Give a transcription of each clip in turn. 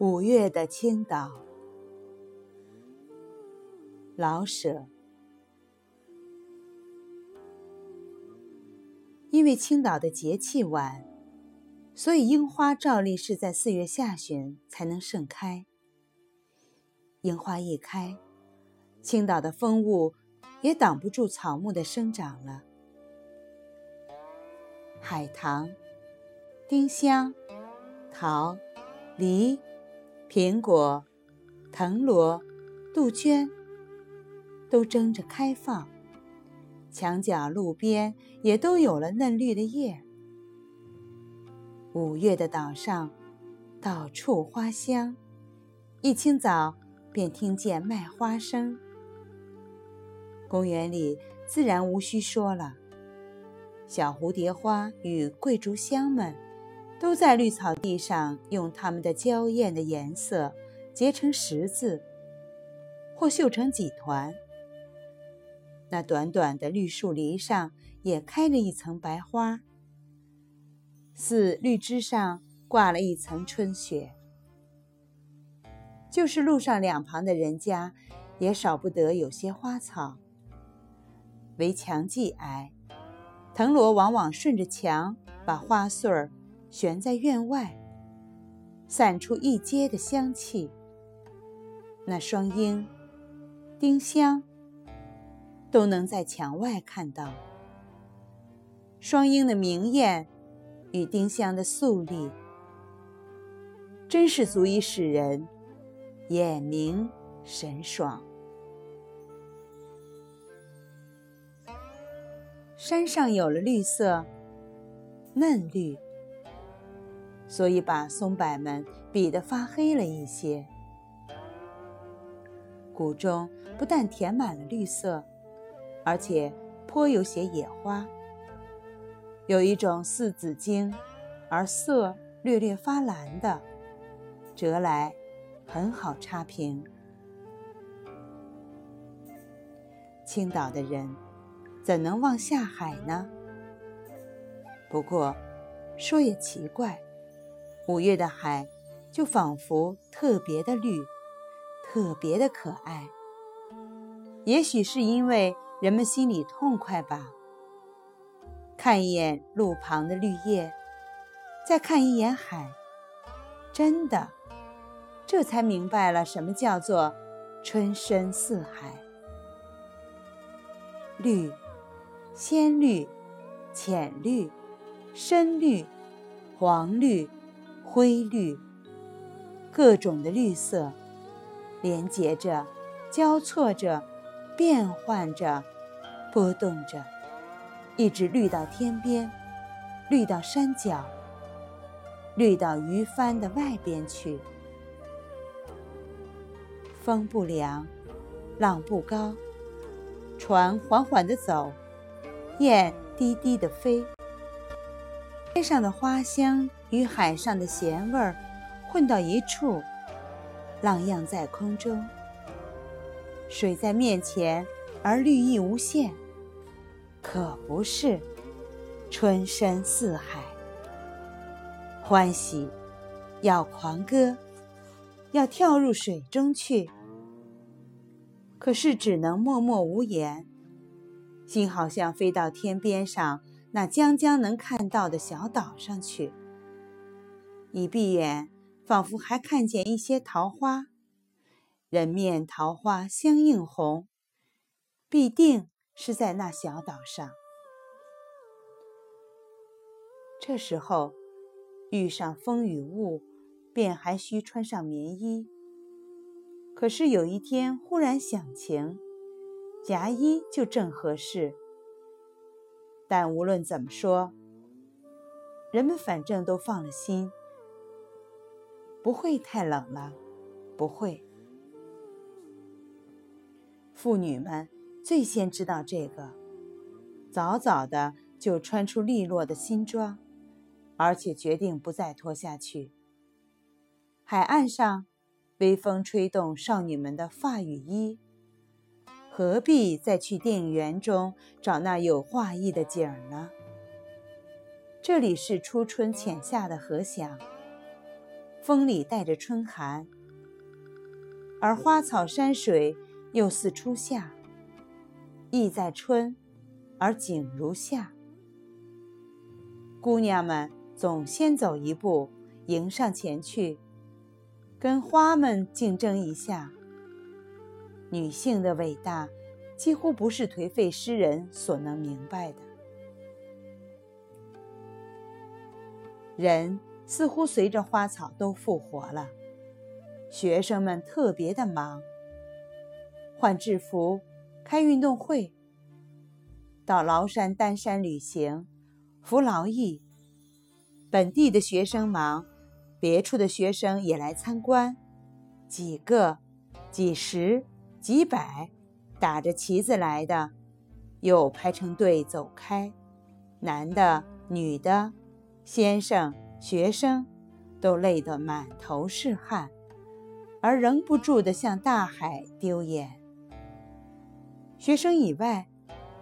五月的青岛，老舍。因为青岛的节气晚，所以樱花照例是在四月下旬才能盛开。樱花一开，青岛的风物也挡不住草木的生长了。海棠、丁香、桃、梨。苹果、藤萝、杜鹃都争着开放，墙角、路边也都有了嫩绿的叶。五月的岛上，到处花香，一清早便听见卖花声。公园里自然无需说了，小蝴蝶花与桂竹香们。都在绿草地上用它们的娇艳的颜色结成十字，或绣成几团。那短短的绿树篱上也开了一层白花，似绿枝上挂了一层春雪。就是路上两旁的人家，也少不得有些花草。围墙既矮，藤萝往往顺着墙把花穗儿。悬在院外，散出一街的香气。那双鹰、丁香都能在墙外看到。双鹰的明艳与丁香的素丽，真是足以使人眼明神爽。山上有了绿色，嫩绿。所以把松柏们比得发黑了一些。谷中不但填满了绿色，而且颇有些野花。有一种似紫荆，而色略略发蓝的，折来很好插瓶。青岛的人怎能望下海呢？不过说也奇怪。五月的海，就仿佛特别的绿，特别的可爱。也许是因为人们心里痛快吧。看一眼路旁的绿叶，再看一眼海，真的，这才明白了什么叫做春深似海。绿，鲜绿，浅绿，深绿，黄绿。灰绿，各种的绿色，连接着，交错着，变换着，波动着，一直绿到天边，绿到山脚，绿到鱼帆的外边去。风不凉，浪不高，船缓缓地走，雁低低地飞。天上的花香与海上的咸味儿混到一处，浪漾在空中。水在面前，而绿意无限，可不是春深似海。欢喜，要狂歌，要跳入水中去。可是只能默默无言，心好像飞到天边上。那将将能看到的小岛上去，一闭眼，仿佛还看见一些桃花，人面桃花相映红，必定是在那小岛上。这时候遇上风雨雾，便还需穿上棉衣。可是有一天忽然想晴，夹衣就正合适。但无论怎么说，人们反正都放了心，不会太冷了，不会。妇女们最先知道这个，早早的就穿出利落的新装，而且决定不再脱下去。海岸上，微风吹动少女们的发与衣。何必再去电影院中找那有画意的景儿呢？这里是初春浅夏的河响，风里带着春寒，而花草山水又似初夏，意在春，而景如夏。姑娘们总先走一步，迎上前去，跟花们竞争一下。女性的伟大，几乎不是颓废诗人所能明白的。人似乎随着花草都复活了，学生们特别的忙，换制服，开运动会，到崂山丹山旅行，服劳役。本地的学生忙，别处的学生也来参观，几个、几十。几百打着旗子来的，又排成队走开。男的、女的、先生、学生，都累得满头是汗，而仍不住地向大海丢眼。学生以外，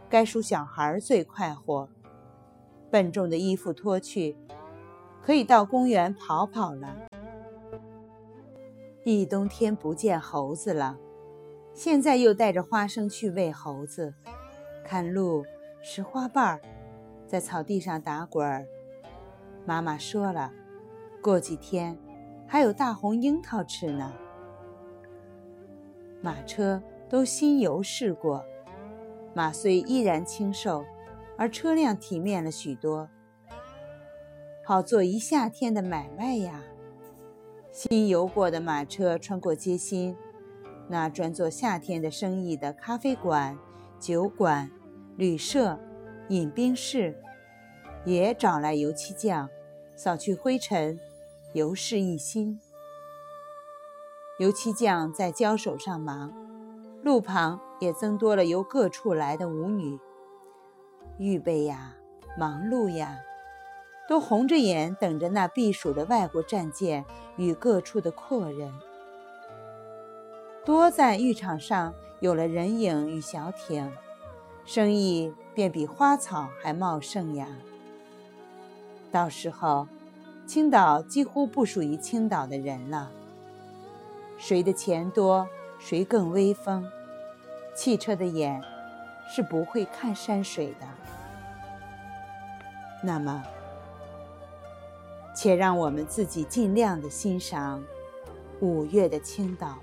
该属小孩最快活。笨重的衣服脱去，可以到公园跑跑了。一冬天不见猴子了。现在又带着花生去喂猴子，看鹿拾花瓣儿，在草地上打滚儿。妈妈说了，过几天还有大红樱桃吃呢。马车都新油试过，马虽依然清瘦，而车辆体面了许多，好做一夏天的买卖呀。新油过的马车穿过街心。那专做夏天的生意的咖啡馆、酒馆、旅社、饮冰室，也找来油漆匠，扫去灰尘，油饰一新。油漆匠在交手上忙，路旁也增多了由各处来的舞女。预备呀，忙碌呀，都红着眼等着那避暑的外国战舰与各处的阔人。多在浴场上有了人影与小艇，生意便比花草还茂盛呀。到时候，青岛几乎不属于青岛的人了。谁的钱多，谁更威风。汽车的眼是不会看山水的。那么，且让我们自己尽量的欣赏五月的青岛。